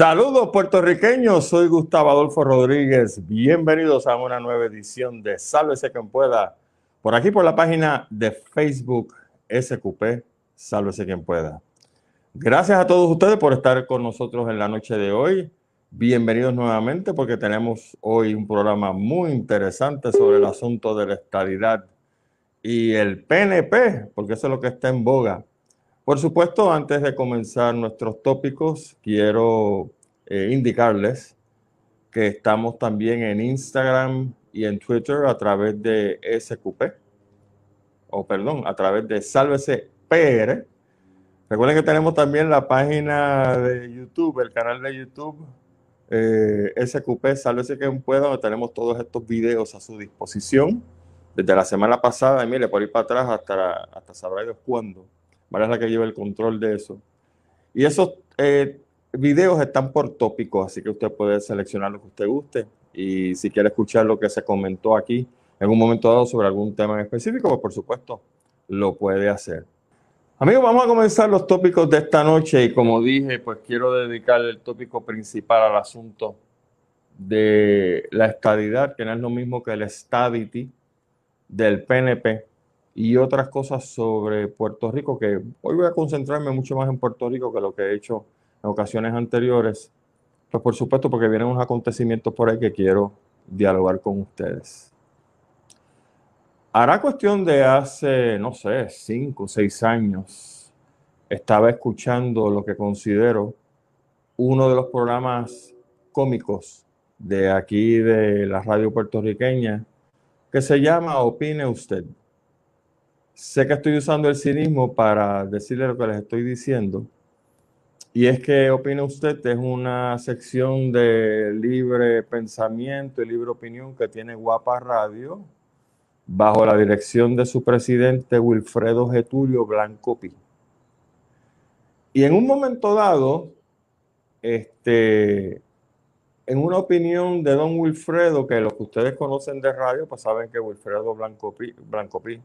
Saludos puertorriqueños, soy Gustavo Adolfo Rodríguez. Bienvenidos a una nueva edición de Sálvese quien pueda. Por aquí por la página de Facebook SQP, Sálvese quien pueda. Gracias a todos ustedes por estar con nosotros en la noche de hoy. Bienvenidos nuevamente porque tenemos hoy un programa muy interesante sobre el asunto de la estabilidad y el PNP, porque eso es lo que está en boga. Por supuesto, antes de comenzar nuestros tópicos, quiero eh, indicarles que estamos también en Instagram y en Twitter a través de SQP, o perdón, a través de Sálvese PR. Recuerden que tenemos también la página de YouTube, el canal de YouTube eh, SQP, Sálvese quien pueda, donde tenemos todos estos videos a su disposición. Desde la semana pasada, y mire, por ir para atrás hasta, hasta sabrá cuándo María es la que lleva el control de eso. Y esos eh, videos están por tópicos, así que usted puede seleccionar lo que usted guste. Y si quiere escuchar lo que se comentó aquí en un momento dado sobre algún tema en específico, pues por supuesto lo puede hacer. Amigos, vamos a comenzar los tópicos de esta noche y como dije, pues quiero dedicar el tópico principal al asunto de la estadidad, que no es lo mismo que el stadity del PNP y otras cosas sobre Puerto Rico, que hoy voy a concentrarme mucho más en Puerto Rico que lo que he hecho en ocasiones anteriores. Pues por supuesto, porque vienen unos acontecimientos por ahí que quiero dialogar con ustedes. Hará cuestión de hace, no sé, cinco o seis años, estaba escuchando lo que considero uno de los programas cómicos de aquí de la radio puertorriqueña, que se llama Opine Usted. Sé que estoy usando el cinismo para decirle lo que les estoy diciendo. Y es que opina usted, es una sección de libre pensamiento y libre opinión que tiene Guapa Radio, bajo la dirección de su presidente Wilfredo Getulio Blanco Pi. Y en un momento dado, este, en una opinión de don Wilfredo, que los que ustedes conocen de radio, pues saben que Wilfredo Blanco Pi, Blanco Pi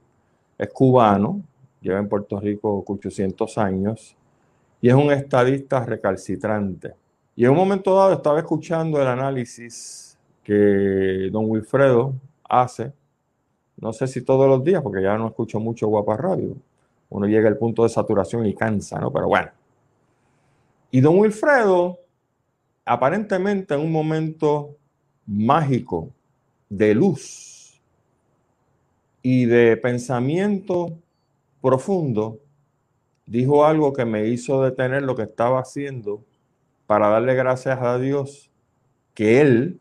es cubano, lleva en Puerto Rico 800 años y es un estadista recalcitrante. Y en un momento dado estaba escuchando el análisis que don Wilfredo hace, no sé si todos los días, porque ya no escucho mucho Guapa Radio. Uno llega al punto de saturación y cansa, ¿no? Pero bueno. Y don Wilfredo, aparentemente en un momento mágico de luz, y de pensamiento profundo, dijo algo que me hizo detener lo que estaba haciendo para darle gracias a Dios que Él,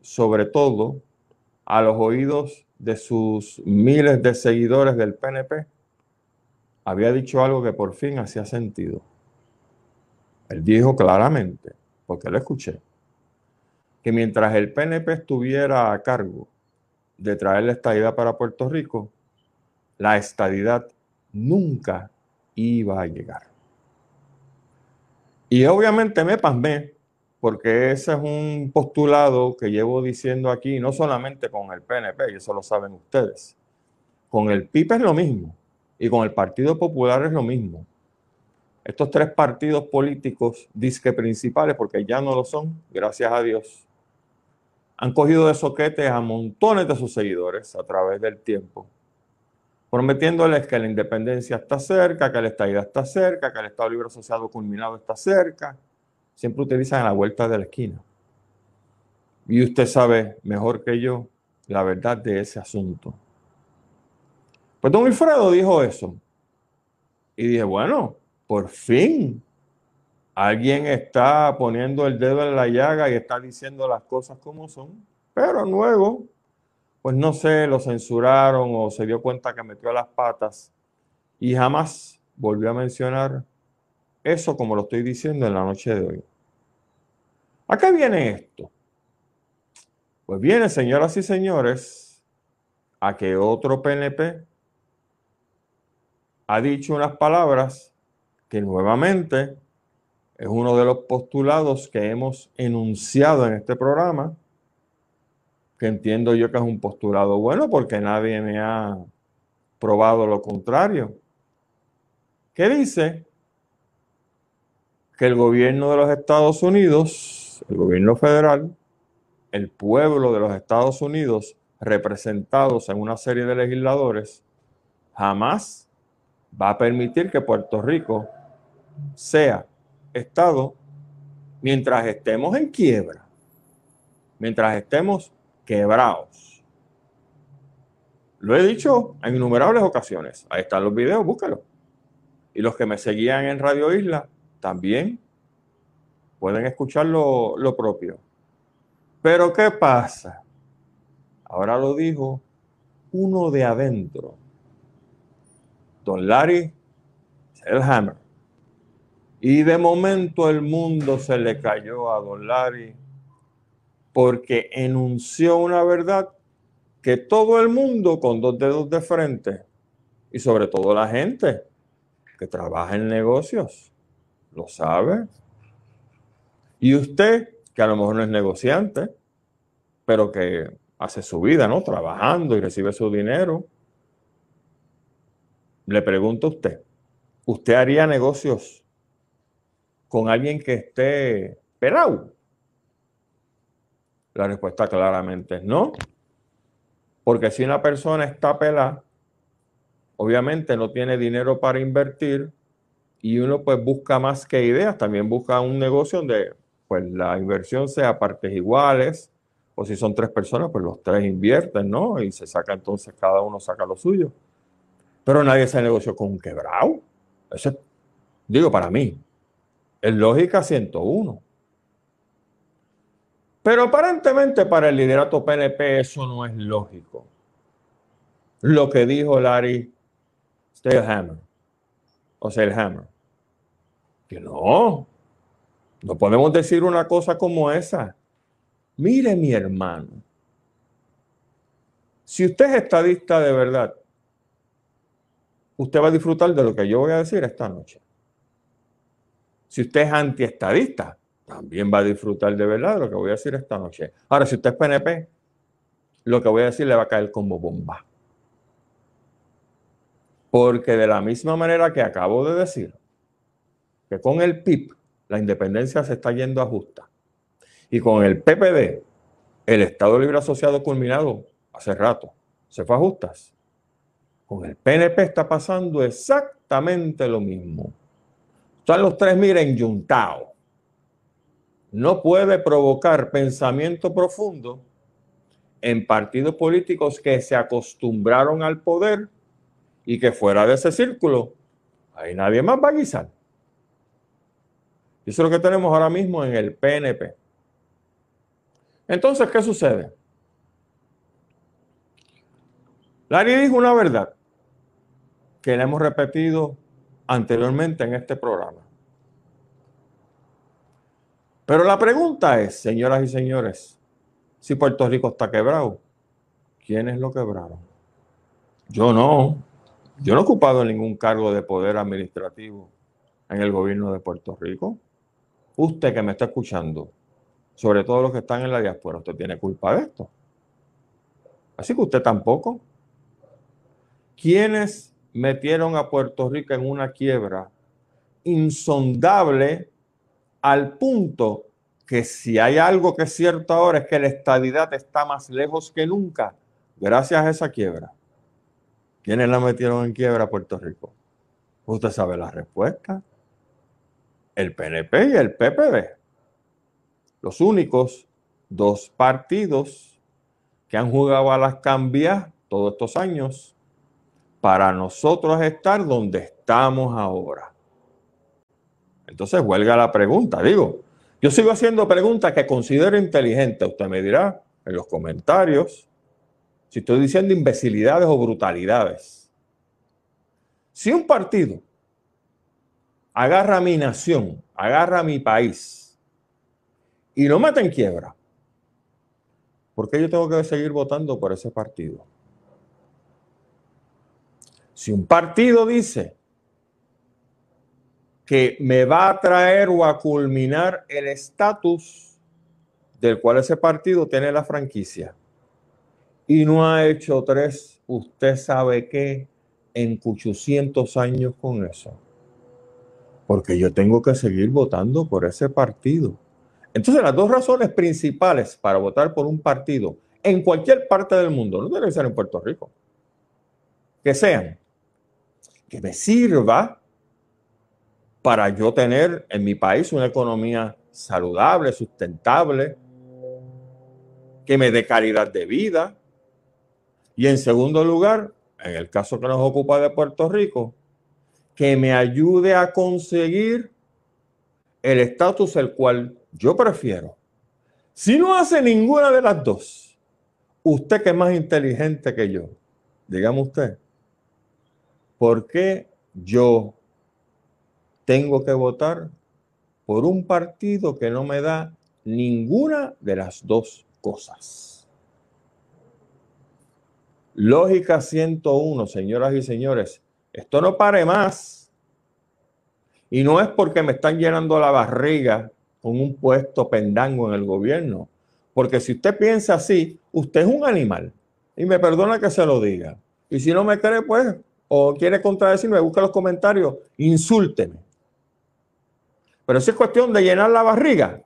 sobre todo, a los oídos de sus miles de seguidores del PNP, había dicho algo que por fin hacía sentido. Él dijo claramente, porque lo escuché, que mientras el PNP estuviera a cargo de traer la estadidad para Puerto Rico, la estadidad nunca iba a llegar. Y obviamente me pasmé, porque ese es un postulado que llevo diciendo aquí, no solamente con el PNP, y eso lo saben ustedes. Con el PIB es lo mismo, y con el Partido Popular es lo mismo. Estos tres partidos políticos, disque principales, porque ya no lo son, gracias a Dios, han cogido de soquetes a montones de sus seguidores a través del tiempo, prometiéndoles que la independencia está cerca, que la estabilidad está cerca, que el Estado Libre Asociado culminado está cerca. Siempre utilizan la vuelta de la esquina. Y usted sabe mejor que yo la verdad de ese asunto. Pues don Wilfredo dijo eso. Y dije, bueno, por fin alguien está poniendo el dedo en la llaga y está diciendo las cosas como son, pero luego, pues no sé, lo censuraron o se dio cuenta que metió las patas y jamás volvió a mencionar eso como lo estoy diciendo en la noche de hoy. ¿A qué viene esto? Pues viene, señoras y señores, a que otro PNP ha dicho unas palabras que nuevamente es uno de los postulados que hemos enunciado en este programa, que entiendo yo que es un postulado bueno porque nadie me ha probado lo contrario, que dice que el gobierno de los Estados Unidos, el gobierno federal, el pueblo de los Estados Unidos, representados en una serie de legisladores, jamás va a permitir que Puerto Rico sea Estado mientras estemos en quiebra, mientras estemos quebrados. Lo he dicho en innumerables ocasiones. Ahí están los videos, búscalo. Y los que me seguían en Radio Isla también pueden escuchar lo, lo propio. Pero ¿qué pasa? Ahora lo dijo uno de adentro. Don Larry Selhammer. Y de momento el mundo se le cayó a Don Larry porque enunció una verdad que todo el mundo con dos dedos de frente y sobre todo la gente que trabaja en negocios lo sabe. Y usted, que a lo mejor no es negociante, pero que hace su vida, ¿no? Trabajando y recibe su dinero. Le pregunto a usted, ¿usted haría negocios con alguien que esté pelado? La respuesta claramente es no. Porque si una persona está pelada, obviamente no tiene dinero para invertir y uno pues busca más que ideas, también busca un negocio donde pues la inversión sea partes iguales, o si son tres personas, pues los tres invierten, ¿no? Y se saca entonces, cada uno saca lo suyo. Pero nadie se negoció con un quebrado. Eso, digo, para mí, es lógica 101. Pero aparentemente para el liderato PNP eso no es lógico. Lo que dijo Larry Stalehammer, o Hammer, que no, no podemos decir una cosa como esa. Mire mi hermano, si usted es estadista de verdad, usted va a disfrutar de lo que yo voy a decir esta noche. Si usted es antiestadista, también va a disfrutar de verdad de lo que voy a decir esta noche. Ahora, si usted es PNP, lo que voy a decir le va a caer como bomba. Porque de la misma manera que acabo de decir, que con el PIB la independencia se está yendo a justa y con el PPD, el Estado Libre Asociado culminado hace rato, se fue a justas. Con el PNP está pasando exactamente lo mismo. Están los tres, miren, yuntados. No puede provocar pensamiento profundo en partidos políticos que se acostumbraron al poder y que fuera de ese círculo, ahí nadie más va a guisar. Eso es lo que tenemos ahora mismo en el PNP. Entonces, ¿qué sucede? Larry dijo una verdad que le hemos repetido anteriormente en este programa. Pero la pregunta es, señoras y señores, si Puerto Rico está quebrado, ¿quiénes lo quebraron? Yo no. Yo no he ocupado ningún cargo de poder administrativo en el gobierno de Puerto Rico. Usted que me está escuchando, sobre todo los que están en la diáspora, usted tiene culpa de esto. Así que usted tampoco. ¿Quiénes metieron a Puerto Rico en una quiebra insondable al punto que si hay algo que es cierto ahora es que la estadidad está más lejos que nunca gracias a esa quiebra? ¿Quiénes la metieron en quiebra a Puerto Rico? Usted sabe la respuesta. El PNP y el PPD los únicos dos partidos que han jugado a las cambias todos estos años para nosotros estar donde estamos ahora. Entonces huelga la pregunta, digo, yo sigo haciendo preguntas que considero inteligentes. Usted me dirá en los comentarios si estoy diciendo imbecilidades o brutalidades. Si un partido agarra mi nación, agarra mi país, y no mata en quiebra, ¿por qué yo tengo que seguir votando por ese partido? Si un partido dice que me va a traer o a culminar el estatus del cual ese partido tiene la franquicia y no ha hecho tres, usted sabe qué, en 800 años con eso. porque yo tengo que seguir votando por ese partido. Entonces, las dos razones principales para votar por un partido en cualquier parte del mundo, no debe ser en Puerto Rico, que sean que me sirva para yo tener en mi país una economía saludable, sustentable, que me dé calidad de vida. Y en segundo lugar, en el caso que nos ocupa de Puerto Rico, que me ayude a conseguir el estatus el cual yo prefiero. Si no hace ninguna de las dos, usted que es más inteligente que yo, dígame usted, ¿por qué yo tengo que votar por un partido que no me da ninguna de las dos cosas? Lógica 101, señoras y señores, esto no pare más. Y no es porque me están llenando la barriga con un puesto pendango en el gobierno. Porque si usted piensa así, usted es un animal. Y me perdona que se lo diga. Y si no me cree, pues, o quiere contradecirme, busca los comentarios, insúlteme. Pero si es cuestión de llenar la barriga,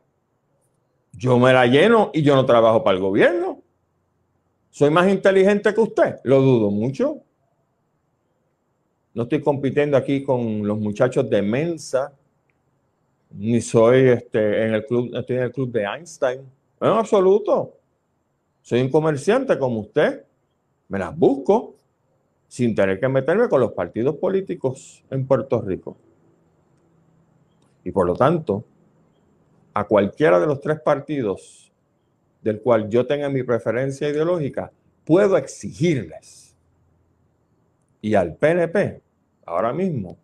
yo me la lleno y yo no trabajo para el gobierno. ¿Soy más inteligente que usted? Lo dudo mucho. No estoy compitiendo aquí con los muchachos de Mensa, ni soy este, en el club, estoy en el club de Einstein. En absoluto. Soy un comerciante como usted. Me las busco sin tener que meterme con los partidos políticos en Puerto Rico. Y por lo tanto, a cualquiera de los tres partidos del cual yo tenga mi preferencia ideológica, puedo exigirles. Y al PNP, ahora mismo,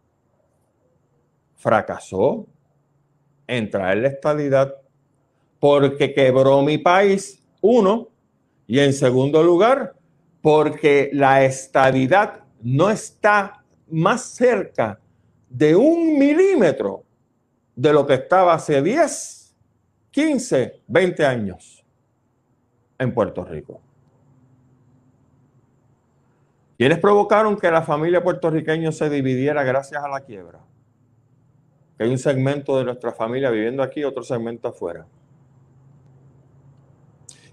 fracasó en traer la estabilidad porque quebró mi país, uno, y en segundo lugar, porque la estabilidad no está más cerca de un milímetro de lo que estaba hace 10, 15, 20 años en Puerto Rico. ¿Quiénes provocaron que la familia puertorriqueña se dividiera gracias a la quiebra? Que hay un segmento de nuestra familia viviendo aquí, otro segmento afuera.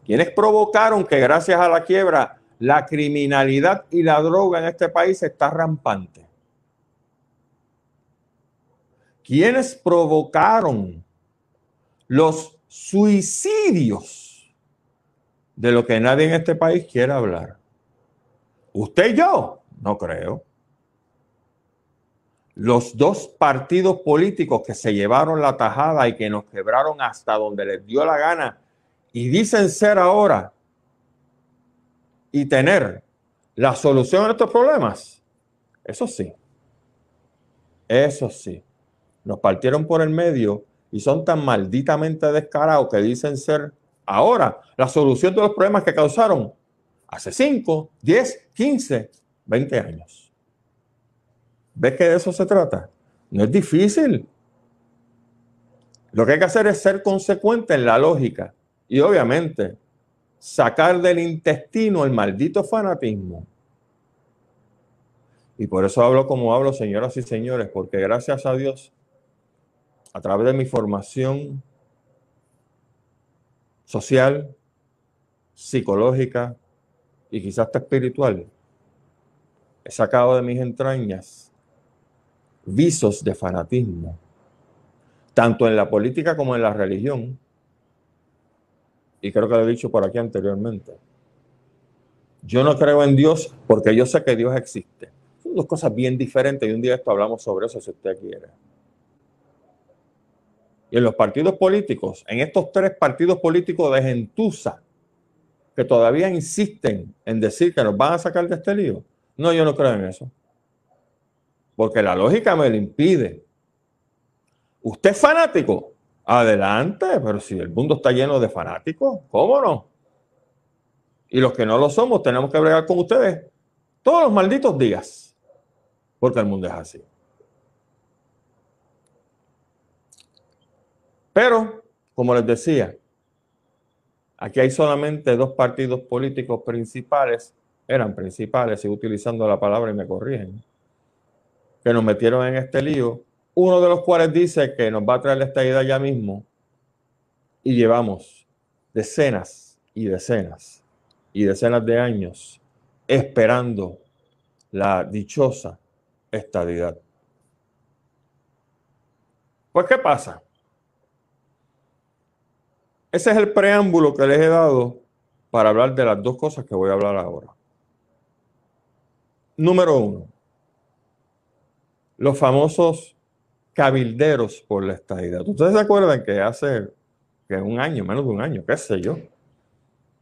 ¿Quiénes provocaron que gracias a la quiebra la criminalidad y la droga en este país está rampante? ¿Quiénes provocaron los suicidios de lo que nadie en este país quiere hablar? ¿Usted y yo? No creo. Los dos partidos políticos que se llevaron la tajada y que nos quebraron hasta donde les dio la gana y dicen ser ahora y tener la solución a estos problemas, eso sí, eso sí, nos partieron por el medio y son tan malditamente descarados que dicen ser ahora la solución de los problemas que causaron hace 5, 10, 15, 20 años. ¿Ves que de eso se trata? No es difícil. Lo que hay que hacer es ser consecuente en la lógica y obviamente sacar del intestino el maldito fanatismo. Y por eso hablo como hablo, señoras y señores, porque gracias a Dios, a través de mi formación social, psicológica, y quizás hasta espiritual, he sacado de mis entrañas visos de fanatismo, tanto en la política como en la religión. Y creo que lo he dicho por aquí anteriormente. Yo no creo en Dios porque yo sé que Dios existe. Son dos cosas bien diferentes y un día esto hablamos sobre eso si usted quiere. Y en los partidos políticos, en estos tres partidos políticos de gentuza, que todavía insisten en decir que nos van a sacar de este lío. No, yo no creo en eso. Porque la lógica me lo impide. ¿Usted es fanático? Adelante, pero si el mundo está lleno de fanáticos, ¿cómo no? Y los que no lo somos, tenemos que bregar con ustedes todos los malditos días. Porque el mundo es así. Pero, como les decía, Aquí hay solamente dos partidos políticos principales, eran principales, y utilizando la palabra y me corrigen, que nos metieron en este lío uno de los cuales dice que nos va a traer esta idea ya mismo y llevamos decenas y decenas y decenas de años esperando la dichosa estadidad. Pues, ¿qué pasa? Ese es el preámbulo que les he dado para hablar de las dos cosas que voy a hablar ahora. Número uno, los famosos cabilderos por la estadidad. Ustedes se acuerdan que hace un año, menos de un año, qué sé yo,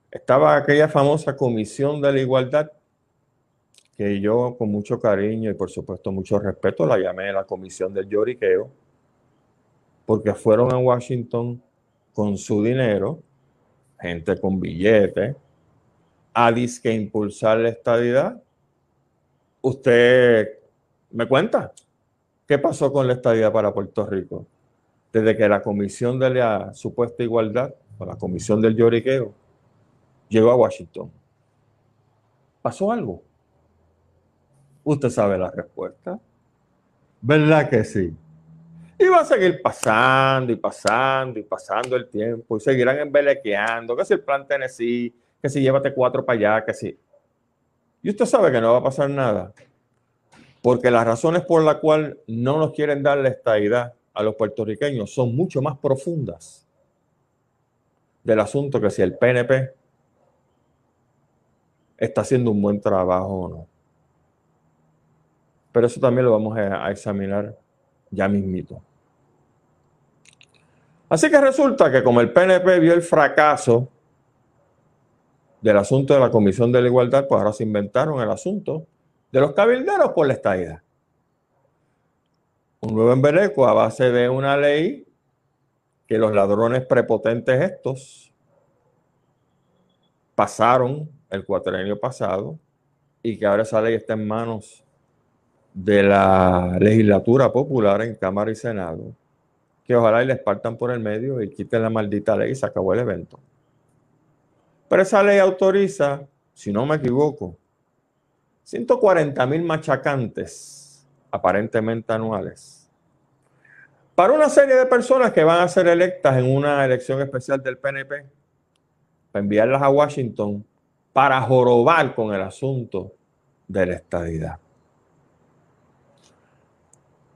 estaba aquella famosa comisión de la igualdad que yo con mucho cariño y por supuesto mucho respeto la llamé la comisión del lloriqueo, porque fueron a Washington con su dinero, gente con billetes, a disque impulsar la estadidad. Usted me cuenta, ¿Qué pasó con la estadía para Puerto Rico? Desde que la Comisión de la Supuesta Igualdad, o la Comisión del Lloriqueo, llegó a Washington. ¿Pasó algo? Usted sabe la respuesta. ¿Verdad que sí? Y va a seguir pasando y pasando y pasando el tiempo y seguirán embelequeando, que si el plan Tennessee, que si llévate cuatro para allá, que si... Y usted sabe que no va a pasar nada. Porque las razones por las cuales no nos quieren dar la estadidad a los puertorriqueños son mucho más profundas del asunto que si el PNP está haciendo un buen trabajo o no. Pero eso también lo vamos a, examinar ya mismito. Así que resulta que como el PNP vio el fracaso del asunto de la Comisión de la Igualdad, pues ahora se inventaron el asunto de los cabilderos por la estadía. Un nuevo embeleco a base de una ley que los ladrones prepotentes estos pasaron el cuatrenio pasado y que ahora esa ley está en manos de la legislatura popular en Cámara y Senado, que ojalá y les partan por el medio y quiten la maldita ley y se acabó el evento. Pero esa ley autoriza, si no me equivoco, 140 mil machacantes aparentemente anuales para una serie de personas que van a ser electas en una elección especial del PNP, para enviarlas a Washington para jorobar con el asunto de la estadidad.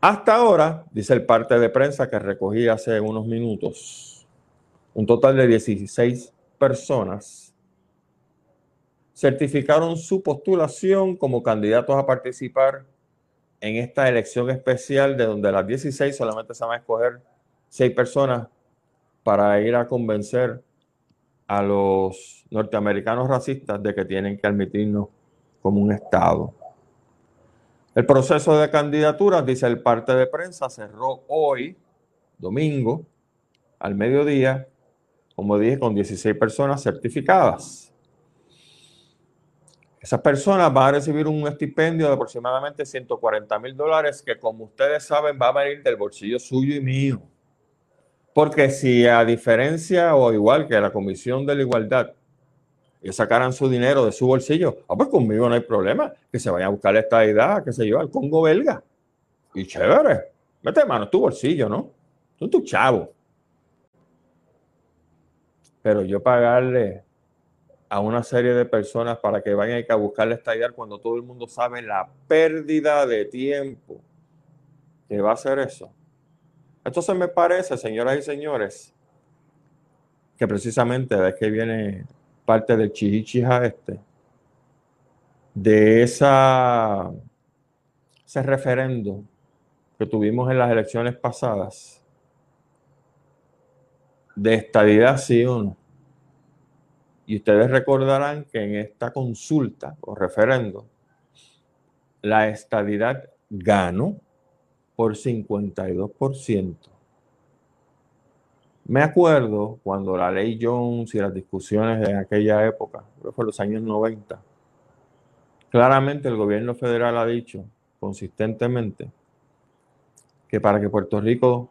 Hasta ahora, dice el parte de prensa que recogí hace unos minutos, un total de 16 personas certificaron su postulación como candidatos a participar en esta elección especial de donde las 16 solamente se van a escoger 6 personas para ir a convencer a los norteamericanos racistas de que tienen que admitirnos como un Estado. El proceso de candidaturas, dice el parte de prensa, cerró hoy, domingo, al mediodía, como dije, con 16 personas certificadas. Esas personas van a recibir un estipendio de aproximadamente 140 mil dólares que, como ustedes saben, va a venir del bolsillo suyo y mío. Porque si a diferencia o igual que la Comisión de la Igualdad, ellos sacaran su dinero de su bolsillo, ah, pues conmigo no hay problema, que se vayan a buscar esta edad, qué sé yo, al Congo belga. Y chévere, mete mano, tu bolsillo, ¿no? Son tu chavo. Pero yo pagarle a una serie de personas para que vayan a buscarle esta idea cuando todo el mundo sabe la pérdida de tiempo que va a ser eso. Entonces me parece, señoras y señores, que precisamente de que viene parte del chihichija este, de esa, ese referendo que tuvimos en las elecciones pasadas, de estadidad sí o no y ustedes recordarán que en esta consulta o referendo, la estadidad ganó por 52%. Me acuerdo cuando la ley Jones y las discusiones en aquella época, creo que fue los años 90, claramente el gobierno federal ha dicho consistentemente que para que Puerto Rico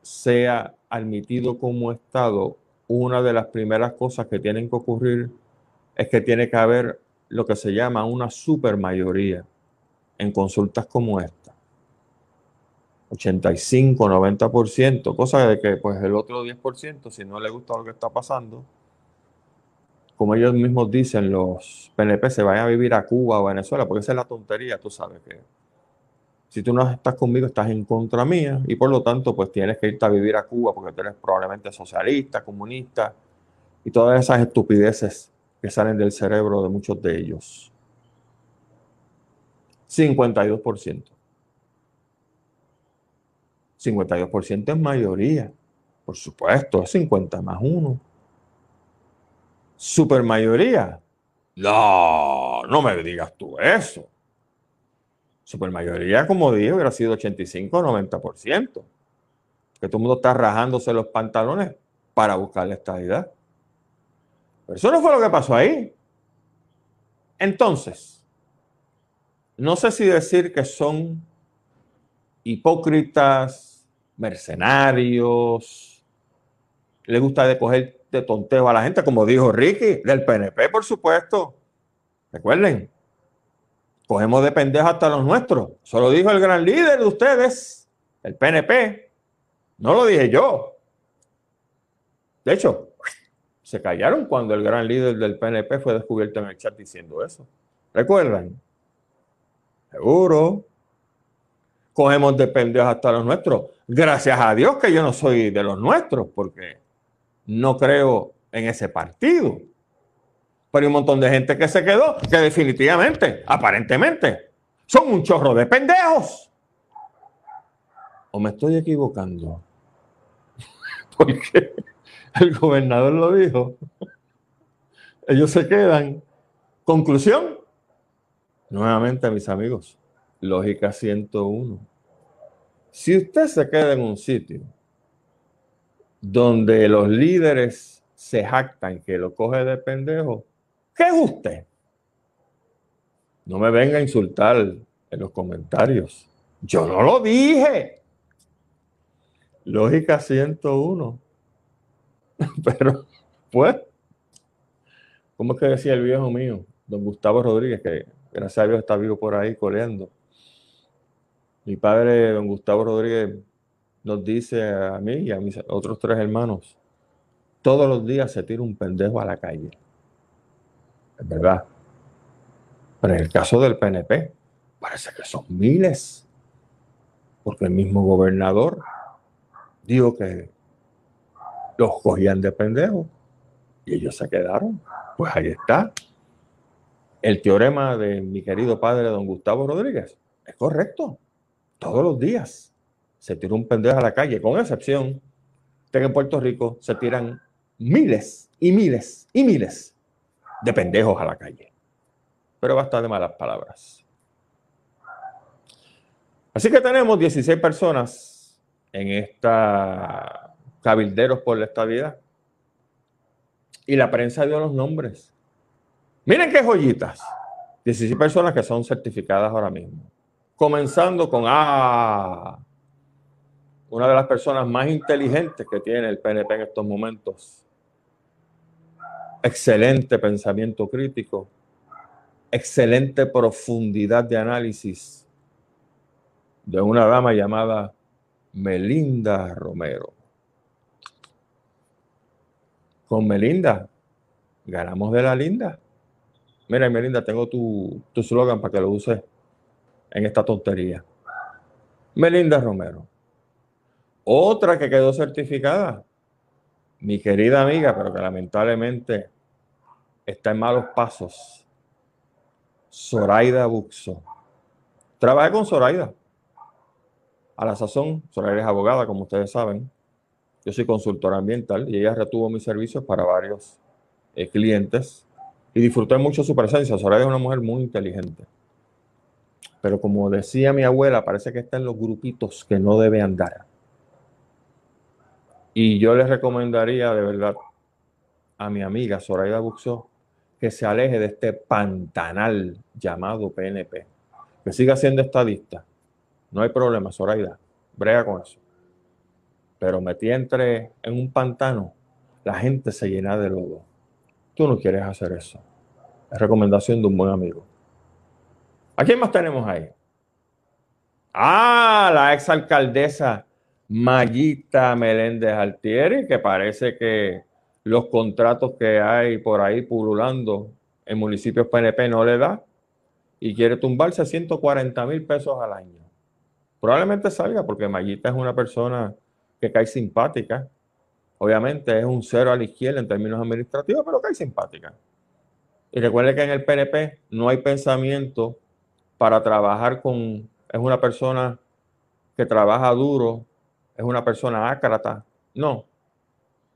sea admitido como Estado una de las primeras cosas que tienen que ocurrir es que tiene que haber lo que se llama una supermayoría en consultas como esta. 85, 90%, cosa de que pues el otro 10%, si no le gusta lo que está pasando, como ellos mismos dicen, los PNP se vayan a vivir a Cuba o Venezuela, porque esa es la tontería, tú sabes que si tú no estás conmigo, estás en contra mía y por lo tanto pues tienes que irte a vivir a Cuba porque tú eres probablemente socialista, comunista y todas esas estupideces que salen del cerebro de muchos de ellos. 52%. 52% es mayoría. Por supuesto, es 50 más 1. Supermayoría. No, no me digas tú eso. Supermayoría, como dije, hubiera sido 85 o 90%. Que todo el mundo está rajándose los pantalones para buscar la estabilidad. Pero eso no fue lo que pasó ahí. Entonces, no sé si decir que son hipócritas, mercenarios, le gusta de coger de tonteo a la gente, como dijo Ricky, del PNP, por supuesto. Recuerden, cogemos de pendejos hasta los nuestros. Eso lo dijo el gran líder de ustedes, el PNP. No lo dije yo. De hecho, se callaron cuando el gran líder del PNP fue descubierto en el chat diciendo eso. ¿Recuerdan? Seguro cogemos de pendejos hasta los nuestros. Gracias a Dios que yo no soy de los nuestros, porque no creo en ese partido. Pero hay un montón de gente que se quedó, que definitivamente, aparentemente, son un chorro de pendejos. ¿O me estoy equivocando? Porque el gobernador lo dijo. Ellos se quedan. Conclusión. Nuevamente, mis amigos, Lógica 101. Si usted se queda en un sitio donde los líderes se jactan que lo coge de pendejo, ¿qué es usted? No me venga a insultar en los comentarios. Yo no lo dije. Lógica 101. Pero, pues, ¿cómo es que decía el viejo mío, don Gustavo Rodríguez, que gracias a Dios está vivo por ahí coleando? Mi padre, don Gustavo Rodríguez, nos dice a mí y a mis otros tres hermanos, todos los días se tira un pendejo a la calle. Es verdad. Pero en el caso del PNP, parece que son miles. Porque el mismo gobernador dijo que los cogían de pendejo y ellos se quedaron. Pues ahí está. El teorema de mi querido padre, don Gustavo Rodríguez, es correcto todos los días se tira un pendejo a la calle, con excepción de que en Puerto Rico se tiran miles y miles y miles de pendejos a la calle. Pero basta de malas palabras. Así que tenemos 16 personas en esta cabilderos por la estabilidad. Y la prensa dio los nombres. Miren qué joyitas. 16 personas que son certificadas ahora mismo comenzando con ah, una de las personas más inteligentes que tiene el PNP en estos momentos. Excelente pensamiento crítico, excelente profundidad de análisis de una dama llamada Melinda Romero. Con Melinda ganamos de la linda. Mira, Melinda, tengo tu, tu slogan para que lo uses en esta tontería. Melinda Romero. Otra que quedó certificada, mi querida amiga, pero que lamentablemente está en malos pasos, Zoraida Buxo. Trabajé con Zoraida. A la sazón, Zoraida es abogada, como ustedes saben. Yo soy consultora ambiental y ella retuvo mis servicios para varios eh, clientes y disfruté mucho su presencia. Zoraida es una mujer muy inteligente. Pero como decía mi abuela, parece que está en los grupitos que no debe andar. Y yo les recomendaría de verdad a mi amiga Zoraida Buxo que se aleje de este pantanal llamado PNP. Que siga siendo estadista. No hay problema, Zoraida. Brega con eso. Pero metí entre en un pantano, la gente se llena de lodo. Tú no quieres hacer eso. Es recomendación de un buen amigo. ¿A quién más tenemos ahí? Ah, la exalcaldesa Mayita Meléndez Altieri, que parece que los contratos que hay por ahí pululando en municipios PNP no le da y quiere tumbarse 140 mil pesos al año. Probablemente salga porque Mayita es una persona que cae simpática. Obviamente es un cero a la izquierda en términos administrativos, pero cae simpática. Y recuerde que en el PNP no hay pensamiento para trabajar con... Es una persona que trabaja duro, es una persona ácrata. No,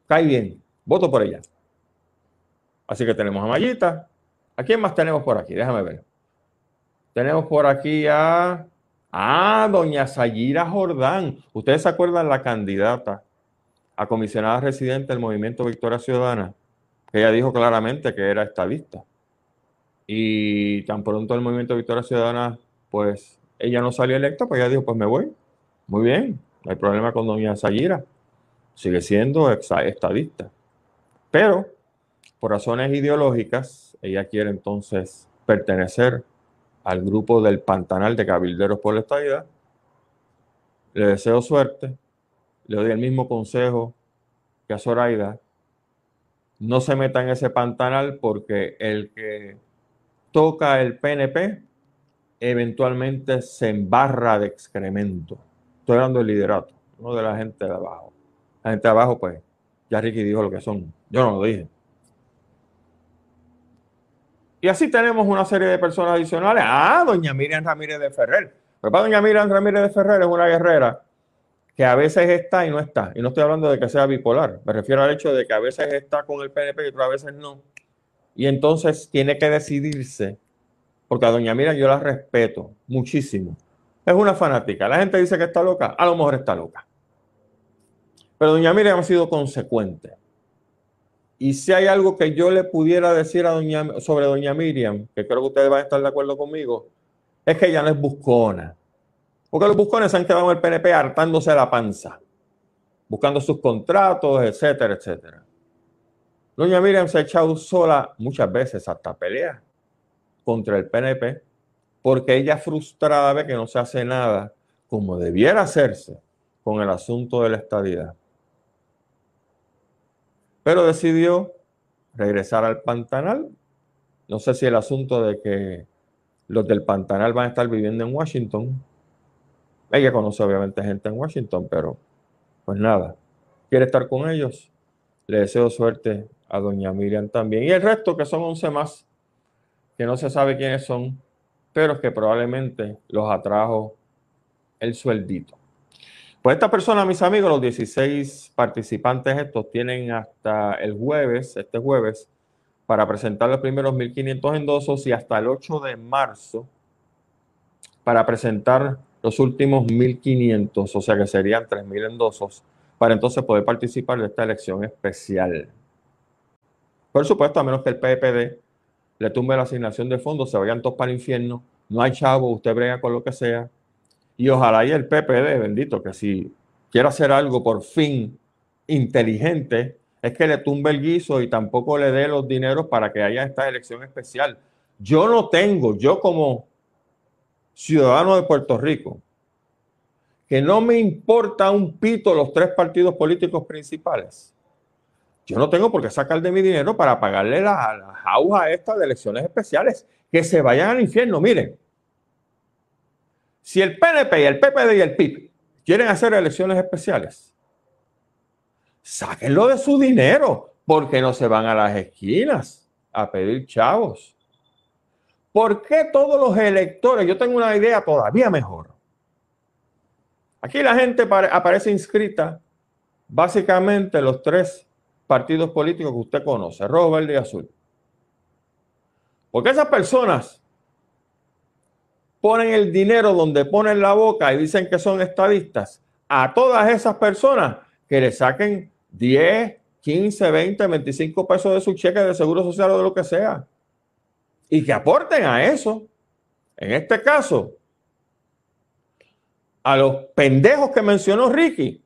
cae bien. Voto por ella. Así que tenemos a Mayita. ¿A quién más tenemos por aquí? Déjame ver. Tenemos por aquí a... Ah, doña Sayira Jordán. ¿Ustedes se acuerdan la candidata a comisionada residente del Movimiento Victoria Ciudadana? Ella dijo claramente que era estadista. Y tan pronto el Movimiento Victoria Ciudadana, pues ella no salió electa, pues ella dijo, pues me voy. Muy bien, no hay problema con doña Sayira. Sigue siendo estadista. Pero, por razones ideológicas, ella quiere entonces pertenecer al grupo del Pantanal de Cabilderos por la Estadidad. Le deseo suerte. Le doy el mismo consejo que a Zoraida. No se meta en ese pantanal porque el que toca el PNP eventualmente se embarra de excremento. Estoy hablando del liderato, no de la gente de abajo. La gente de abajo, pues, ya Ricky dijo lo que son. Yo no lo dije. Y así tenemos una serie de personas adicionales. Ah, doña Miriam Ramírez de Ferrer. Pero doña Miriam Ramírez de Ferrer es una guerrera que a veces está y no está. Y no estoy hablando de que sea bipolar. Me refiero al hecho de que a veces está con el PNP y otras veces no. Y entonces tiene que decidirse. Porque a doña Miriam yo la respeto muchísimo. Es una fanática. La gente dice que está loca. A lo mejor está loca. Pero doña Miriam ha sido consecuente. Y si hay algo que yo le pudiera decir a doña, sobre doña Miriam, que creo que ustedes van a estar de acuerdo conmigo, es que ella no es buscona. Porque los buscones se han quedado en el PNP hartándose la panza, buscando sus contratos, etcétera, etcétera. Doña Miriam se ha echado sola muchas veces hasta pelear contra el PNP porque ella frustrada ve que no se hace nada como debiera hacerse con el asunto de la estadidad pero decidió regresar al Pantanal. No sé si el asunto de que los del Pantanal van a estar viviendo en Washington. Ella conoce obviamente gente en Washington, pero pues nada, quiere estar con ellos. Le deseo suerte a doña Miriam también. Y el resto, que son 11 más, que no se sabe quiénes son, pero que probablemente los atrajo el sueldito. Pues esta persona, mis amigos, los 16 participantes estos tienen hasta el jueves, este jueves, para presentar los primeros 1.500 endosos y hasta el 8 de marzo para presentar los últimos 1.500, o sea que serían 3.000 endosos, para entonces poder participar de esta elección especial. Por supuesto, a menos que el PPD le tumbe la asignación de fondos, se vayan todos para el infierno, no hay chavo, usted brega con lo que sea, y ojalá y el PPD, bendito, que si quiere hacer algo por fin inteligente, es que le tumbe el guiso y tampoco le dé los dineros para que haya esta elección especial. Yo no tengo, yo como ciudadano de Puerto Rico, que no me importa un pito los tres partidos políticos principales. Yo no tengo por qué sacar de mi dinero para pagarle la, la jauja esta de elecciones especiales. Que se vayan al infierno. Miren, si el PNP y el PPD y el PIB quieren hacer elecciones especiales, sáquenlo de su dinero, porque no se van a las esquinas a pedir chavos. ¿Por qué todos los electores? Yo tengo una idea todavía mejor. Aquí la gente aparece inscrita básicamente los tres partidos políticos que usted conoce, rojo, verde y azul. Porque esas personas ponen el dinero donde ponen la boca y dicen que son estadistas, a todas esas personas que le saquen 10, 15, 20, 25 pesos de su cheque de seguro social o de lo que sea. Y que aporten a eso. En este caso, a los pendejos que mencionó Ricky,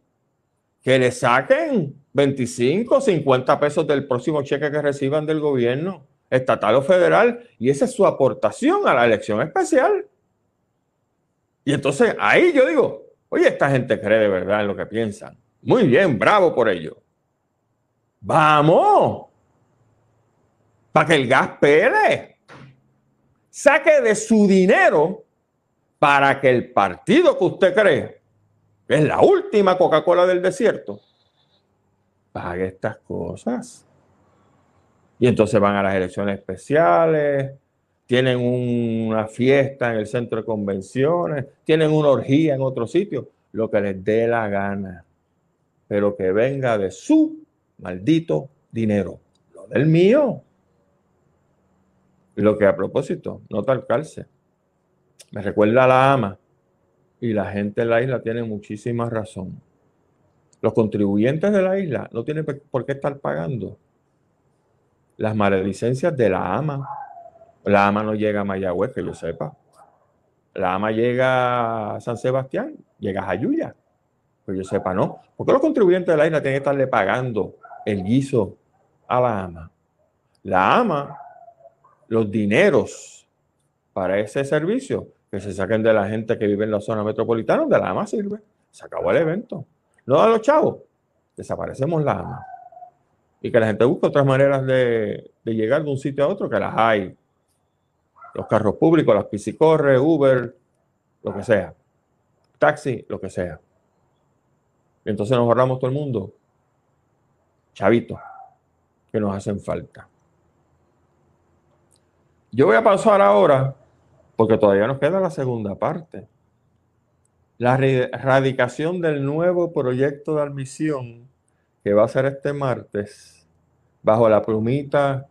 que le saquen 25, 50 pesos del próximo cheque que reciban del gobierno estatal o federal. Y esa es su aportación a la elección especial. Y entonces ahí yo digo, oye, esta gente cree de verdad en lo que piensan. Muy bien, bravo por ello. Vamos. Para que el gas pele. Saque de su dinero para que el partido que usted cree, es la última Coca-Cola del desierto, pague estas cosas. Y entonces van a las elecciones especiales, tienen una fiesta en el centro de convenciones, tienen una orgía en otro sitio, lo que les dé la gana, pero que venga de su maldito dinero, lo del mío. Lo que a propósito, no tal calce, me recuerda a la ama y la gente de la isla tiene muchísima razón. Los contribuyentes de la isla no tienen por qué estar pagando las maledicencias de la ama la AMA no llega a Mayagüez, que yo sepa. La AMA llega a San Sebastián, llega a Jayuya, que yo sepa, no. ¿Por qué los contribuyentes de la isla tienen que estarle pagando el guiso a la AMA? La AMA, los dineros para ese servicio, que se saquen de la gente que vive en la zona metropolitana, donde la AMA sirve. Se acabó el evento. No da los chavos, desaparecemos la AMA. Y que la gente busque otras maneras de, de llegar de un sitio a otro, que las hay los carros públicos, las piscicorres, Uber, lo que sea, taxi, lo que sea. Y entonces nos ahorramos todo el mundo chavitos que nos hacen falta. Yo voy a pasar ahora, porque todavía nos queda la segunda parte. La erradicación del nuevo proyecto de admisión que va a ser este martes bajo la plumita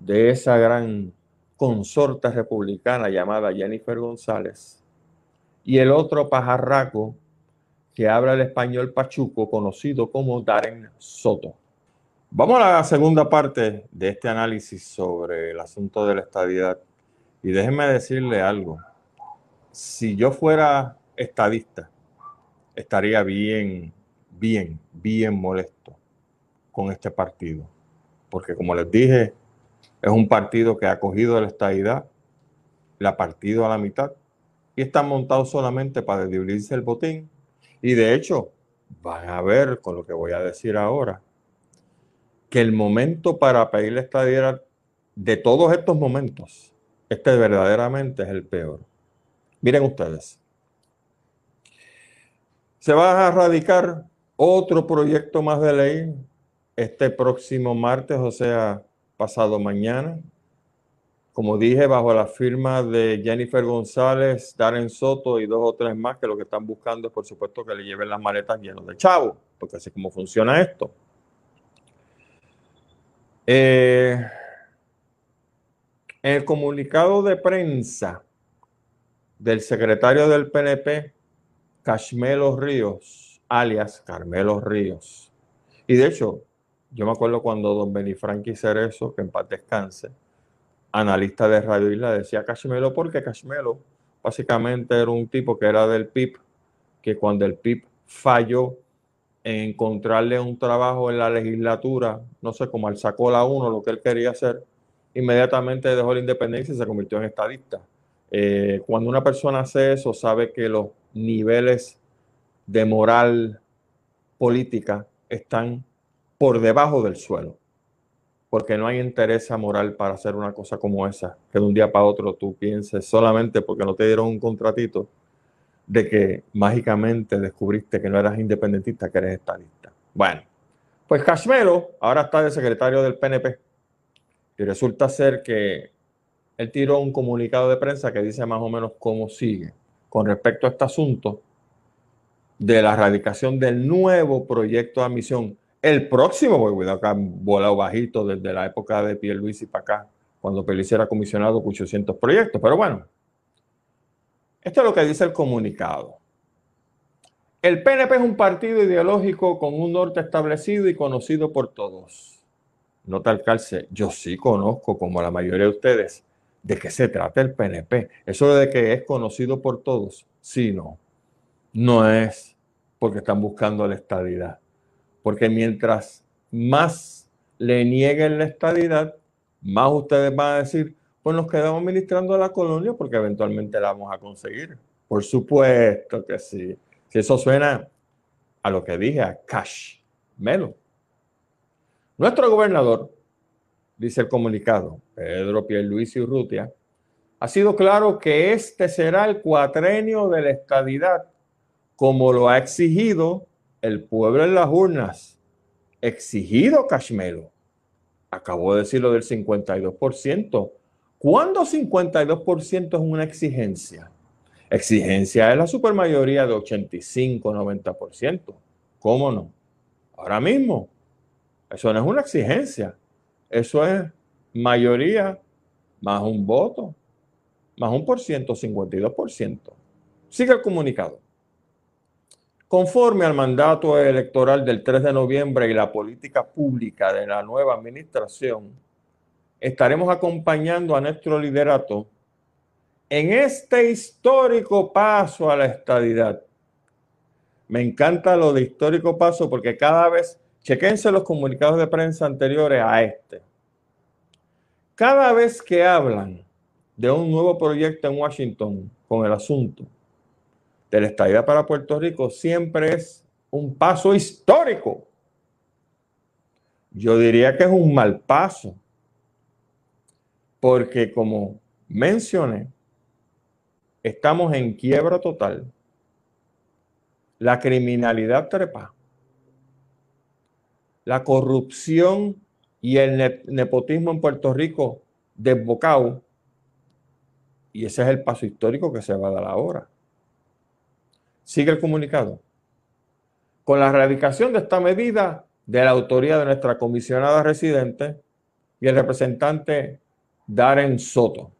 de esa gran consorte republicana llamada Jennifer González, y el otro pajarraco que habla el español pachuco, conocido como Darren Soto. Vamos a la segunda parte de este análisis sobre el asunto de la estadidad. Y déjenme decirle algo. Si yo fuera estadista, estaría bien, bien, bien molesto con este partido. Porque como les dije, es un partido que ha cogido la estadidad, la partido a la mitad y está montado solamente para dividirse el botín. Y de hecho, van a ver con lo que voy a decir ahora, que el momento para pedir la estadidad de todos estos momentos, este verdaderamente es el peor. Miren ustedes, se va a radicar otro proyecto más de ley este próximo martes, o sea, pasado mañana. Como dije, bajo la firma de Jennifer González, Darren Soto y dos o tres más que lo que están buscando es, por supuesto, que le lleven las maletas llenas de chavo, porque así como funciona esto. Eh, en el comunicado de prensa del secretario del PNP, Cashmelo Ríos, alias Carmelo Ríos, y de hecho, yo me acuerdo cuando don Benifranqui Cerezo, que en paz descanse, analista de Radio Isla, decía Cashmelo porque Cashmelo básicamente era un tipo que era del PIB, que cuando el PIB falló en encontrarle un trabajo en la legislatura, no sé, como al sacó la uno, lo que él quería hacer, inmediatamente dejó la independencia y se convirtió en estadista. Eh, cuando una persona hace eso, sabe que los niveles de moral política están por debajo del suelo, porque no hay interés moral para hacer una cosa como esa, que de un día para otro tú pienses solamente porque no te dieron un contratito de que mágicamente descubriste que no eras independentista, que eres estadista. Bueno, pues Cashmelo ahora está de secretario del PNP y resulta ser que él tiró un comunicado de prensa que dice más o menos cómo sigue con respecto a este asunto de la erradicación del nuevo proyecto de admisión el próximo, voy cuidado que han volado bajito desde la época de Pierluisi para acá, cuando Pierluisi era comisionado con 800 proyectos. Pero bueno, esto es lo que dice el comunicado. El PNP es un partido ideológico con un norte establecido y conocido por todos. No tal calce, yo sí conozco, como la mayoría de ustedes, de qué se trata el PNP. Eso de que es conocido por todos, sí, no. No es porque están buscando la estabilidad porque mientras más le nieguen la estadidad, más ustedes van a decir, pues nos quedamos ministrando a la colonia porque eventualmente la vamos a conseguir. Por supuesto que sí. Si eso suena a lo que dije, a cash, melo. Nuestro gobernador, dice el comunicado, Pedro Pierluisi Urrutia, ha sido claro que este será el cuatrenio de la estadidad, como lo ha exigido el pueblo en las urnas. Exigido Cashmelo. Acabo de decirlo del 52%. ¿Cuándo 52% es una exigencia? Exigencia es la supermayoría de 85, 90%. ¿Cómo no? Ahora mismo, eso no es una exigencia. Eso es mayoría más un voto más un por ciento, 52%. Sigue el comunicado. Conforme al mandato electoral del 3 de noviembre y la política pública de la nueva administración, estaremos acompañando a nuestro liderato en este histórico paso a la estadidad. Me encanta lo de histórico paso porque cada vez, chequense los comunicados de prensa anteriores a este. Cada vez que hablan de un nuevo proyecto en Washington con el asunto de la estadía para Puerto Rico siempre es un paso histórico. Yo diría que es un mal paso, porque como mencioné, estamos en quiebra total. La criminalidad trepa. La corrupción y el nepotismo en Puerto Rico desbocado y ese es el paso histórico que se va a dar ahora. Sigue el comunicado. Con la erradicación de esta medida de la autoría de nuestra comisionada residente y el representante Darren Soto.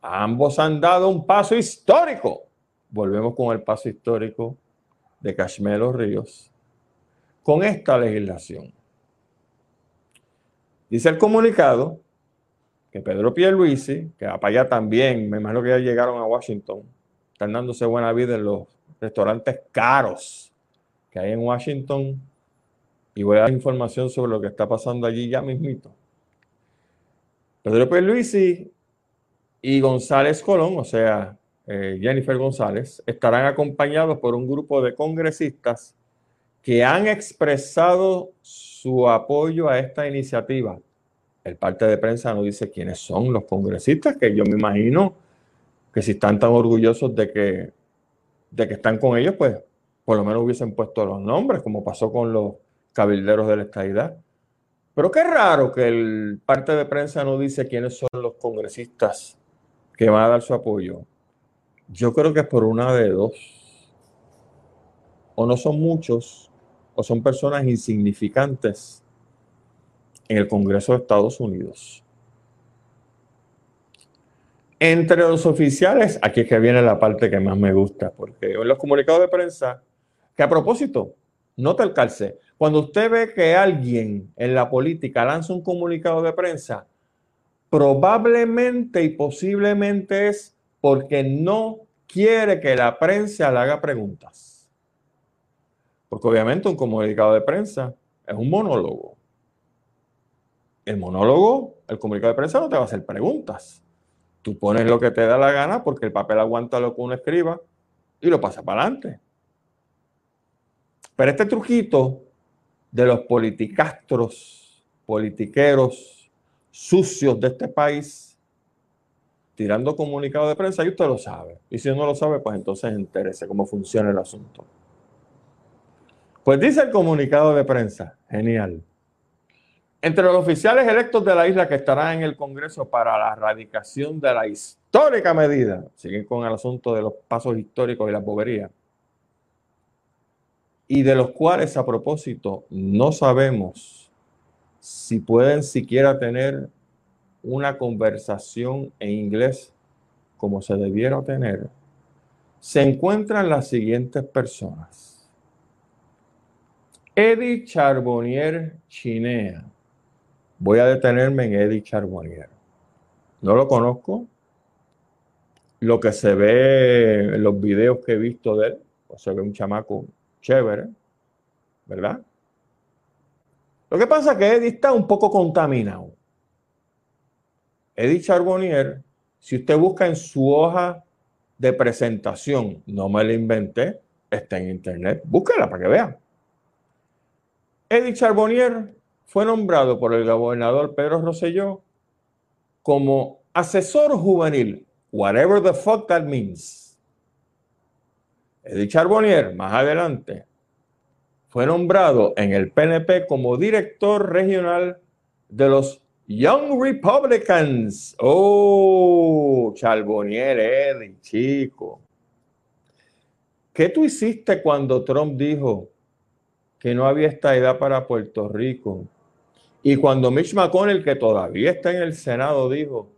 Ambos han dado un paso histórico. Volvemos con el paso histórico de Cashmelo Ríos con esta legislación. Dice el comunicado que Pedro Pierluisi, que para allá también, me imagino que ya llegaron a Washington, están dándose buena vida en los restaurantes caros que hay en Washington. Y voy a dar información sobre lo que está pasando allí ya mismito. Pedro Pierluisi y González Colón, o sea, eh, Jennifer González, estarán acompañados por un grupo de congresistas que han expresado su apoyo a esta iniciativa el parte de prensa no dice quiénes son los congresistas, que yo me imagino que si están tan orgullosos de que, de que están con ellos, pues por lo menos hubiesen puesto los nombres, como pasó con los cabilderos de la estadidad. Pero qué raro que el parte de prensa no dice quiénes son los congresistas que van a dar su apoyo. Yo creo que es por una de dos. O no son muchos, o son personas insignificantes en el Congreso de Estados Unidos. Entre los oficiales, aquí es que viene la parte que más me gusta, porque en los comunicados de prensa, que a propósito, nota el calce, cuando usted ve que alguien en la política lanza un comunicado de prensa, probablemente y posiblemente es porque no quiere que la prensa le haga preguntas. Porque obviamente un comunicado de prensa es un monólogo el monólogo, el comunicado de prensa no te va a hacer preguntas. Tú pones lo que te da la gana porque el papel aguanta lo que uno escriba y lo pasa para adelante. Pero este truquito de los politicastros, politiqueros sucios de este país, tirando comunicado de prensa, y usted lo sabe. Y si no lo sabe, pues entonces entérese cómo funciona el asunto. Pues dice el comunicado de prensa, genial. Entre los oficiales electos de la isla que estarán en el Congreso para la erradicación de la histórica medida, siguen con el asunto de los pasos históricos y la bobería, y de los cuales a propósito no sabemos si pueden siquiera tener una conversación en inglés como se debiera tener, se encuentran las siguientes personas. Eddie Charbonnier Chinea, Voy a detenerme en Eddie Charbonnier. No lo conozco. Lo que se ve en los videos que he visto de él, pues se ve un chamaco chévere, ¿verdad? Lo que pasa es que Eddie está un poco contaminado. Eddie Charbonnier, si usted busca en su hoja de presentación, no me la inventé, está en internet, búsquela para que vean. Eddie Charbonnier fue nombrado por el gobernador Pedro Rosselló como asesor juvenil, whatever the fuck that means. Eddie Charbonnier, más adelante, fue nombrado en el PNP como director regional de los Young Republicans. Oh, Charbonnier, Eddie, chico. ¿Qué tú hiciste cuando Trump dijo que no había esta edad para Puerto Rico? Y cuando Mitch McConnell, que todavía está en el Senado, dijo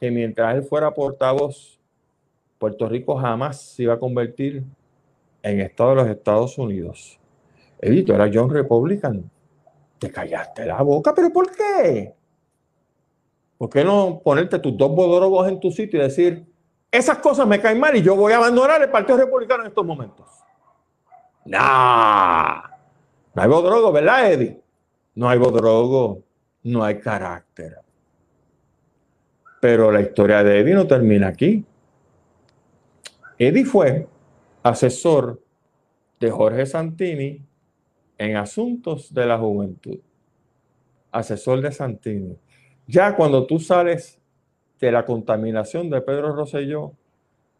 que mientras él fuera portavoz, Puerto Rico jamás se iba a convertir en Estado de los Estados Unidos. Edito, era John Republican. Te callaste la boca, pero ¿por qué? ¿Por qué no ponerte tus dos bodorogos en tu sitio y decir, esas cosas me caen mal y yo voy a abandonar el Partido Republicano en estos momentos? Nah, no hay bodrogo, ¿verdad, Eddie? No hay bodrogo, no hay carácter. Pero la historia de Eddie no termina aquí. Eddie fue asesor de Jorge Santini en asuntos de la juventud. Asesor de Santini. Ya cuando tú sales de la contaminación de Pedro Rosselló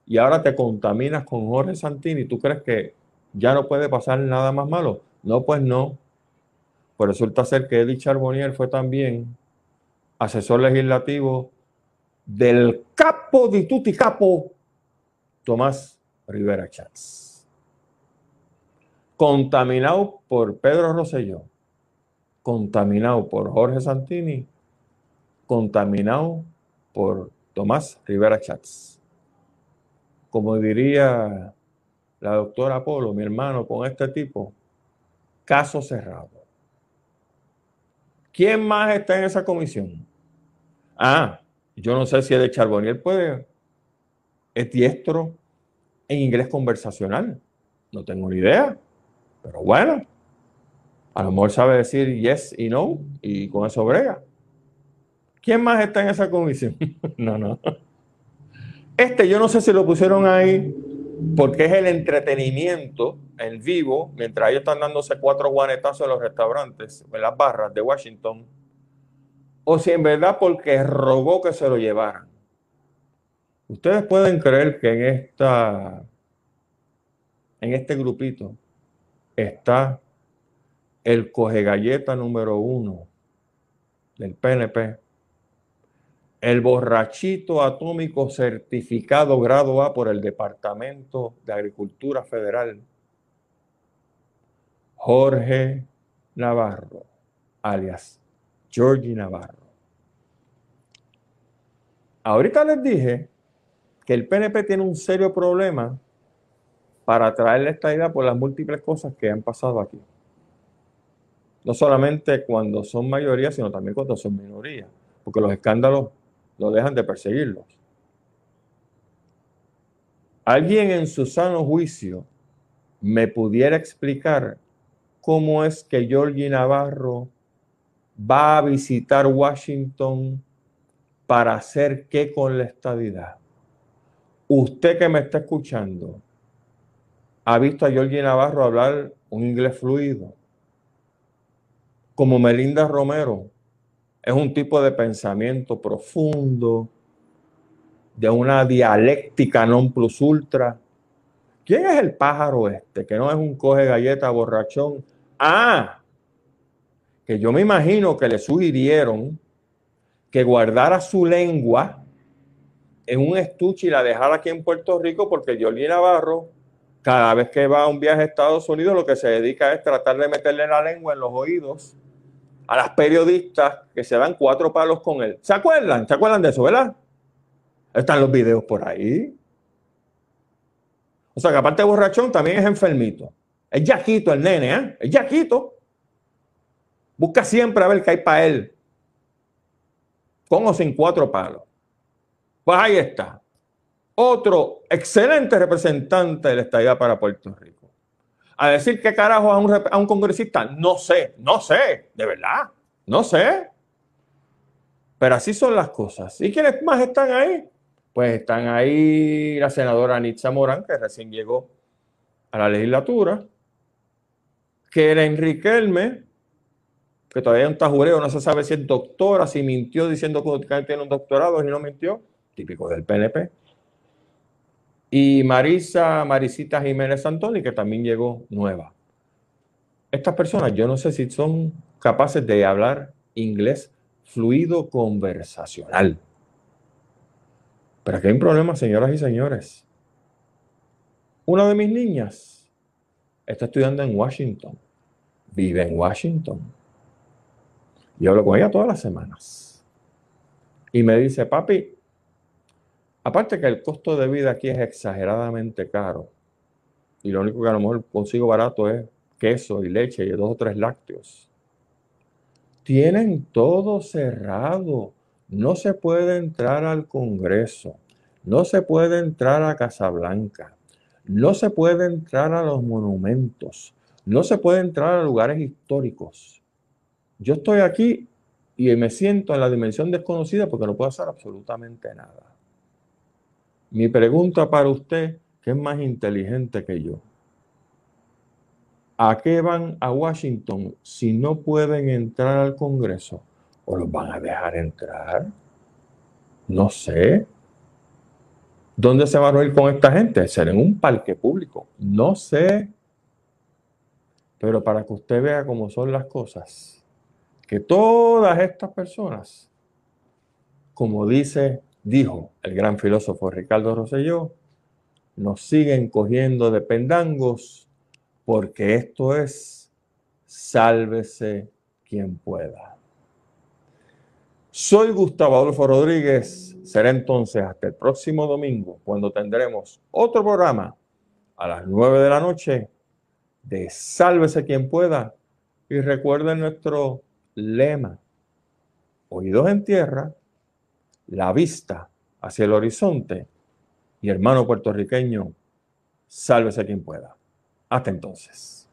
y ahora te contaminas con Jorge Santini, ¿tú crees que ya no puede pasar nada más malo? No, pues no. Pues resulta ser que Eddie Charbonnier fue también asesor legislativo del capo de tutti capo Tomás Rivera Chats. Contaminado por Pedro Rosselló, contaminado por Jorge Santini contaminado por Tomás Rivera Chats. Como diría la doctora Polo, mi hermano, con este tipo, caso cerrado. ¿Quién más está en esa comisión? Ah, yo no sé si el de Charbonnier puede, es diestro en inglés conversacional. No tengo ni idea. Pero bueno, a lo mejor sabe decir yes y no y con eso brega. ¿Quién más está en esa comisión? no, no. Este yo no sé si lo pusieron ahí porque es el entretenimiento en vivo, mientras ellos están dándose cuatro guanetazos en los restaurantes, en las barras de Washington, o si en verdad porque rogó que se lo llevaran. Ustedes pueden creer que en esta en este grupito está el coge galleta número uno del PNP, el borrachito atómico certificado grado A por el Departamento de Agricultura Federal, Jorge Navarro, alias Georgie Navarro. Ahorita les dije que el PNP tiene un serio problema para traerle esta idea por las múltiples cosas que han pasado aquí. No solamente cuando son mayoría, sino también cuando son minoría, porque los escándalos no dejan de perseguirlos. ¿Alguien en su sano juicio me pudiera explicar cómo es que Georgie Navarro va a visitar Washington para hacer qué con la estadidad? Usted que me está escuchando, ¿ha visto a Georgie Navarro hablar un inglés fluido? Como Melinda Romero, es un tipo de pensamiento profundo, de una dialéctica non plus ultra. ¿Quién es el pájaro este? Que no es un coge galleta borrachón. Ah, que yo me imagino que le sugirieron que guardara su lengua en un estuche y la dejara aquí en Puerto Rico porque Jordi Navarro, cada vez que va a un viaje a Estados Unidos, lo que se dedica es tratar de meterle la lengua en los oídos a las periodistas que se dan cuatro palos con él. ¿Se acuerdan? ¿Se acuerdan de eso, verdad? Están los videos por ahí. O sea que aparte de borrachón, también es enfermito. Es yaquito el nene, ¿eh? Es yaquito. Busca siempre a ver qué hay para él. Con o sin cuatro palos. Pues ahí está. Otro excelente representante de la estadía para Puerto Rico a decir qué carajo a un, a un congresista. No sé, no sé, de verdad, no sé. Pero así son las cosas. ¿Y quiénes más están ahí? Pues están ahí la senadora Anitza Morán, que recién llegó a la legislatura, que era Enrique Elme, que todavía un tajureo, no se sabe si es doctora, si mintió diciendo que tiene un doctorado, y no mintió, típico del PNP. Y Marisa, Marisita Jiménez Santoni, que también llegó nueva. Estas personas, yo no sé si son capaces de hablar inglés fluido conversacional. Pero aquí hay un problema, señoras y señores. Una de mis niñas está estudiando en Washington, vive en Washington. Y hablo con ella todas las semanas. Y me dice, papi, aparte que el costo de vida aquí es exageradamente caro, y lo único que a lo mejor consigo barato es queso y leche y dos o tres lácteos. Tienen todo cerrado. No se puede entrar al Congreso. No se puede entrar a Casablanca. No se puede entrar a los monumentos. No se puede entrar a lugares históricos. Yo estoy aquí y me siento en la dimensión desconocida porque no puedo hacer absolutamente nada. Mi pregunta para usted, que es más inteligente que yo, ¿a qué van a Washington si no pueden entrar al Congreso? ¿O los van a dejar entrar? No sé. ¿Dónde se van a ir con esta gente? ¿Ser en un parque público? No sé. Pero para que usted vea cómo son las cosas, que todas estas personas, como dice, dijo el gran filósofo Ricardo Rosselló, nos siguen cogiendo de pendangos porque esto es sálvese quien pueda. Soy Gustavo Adolfo Rodríguez. Será entonces hasta el próximo domingo cuando tendremos otro programa a las 9 de la noche de Sálvese quien pueda. Y recuerden nuestro lema, oídos en tierra, la vista hacia el horizonte y hermano puertorriqueño, sálvese quien pueda. Hasta entonces.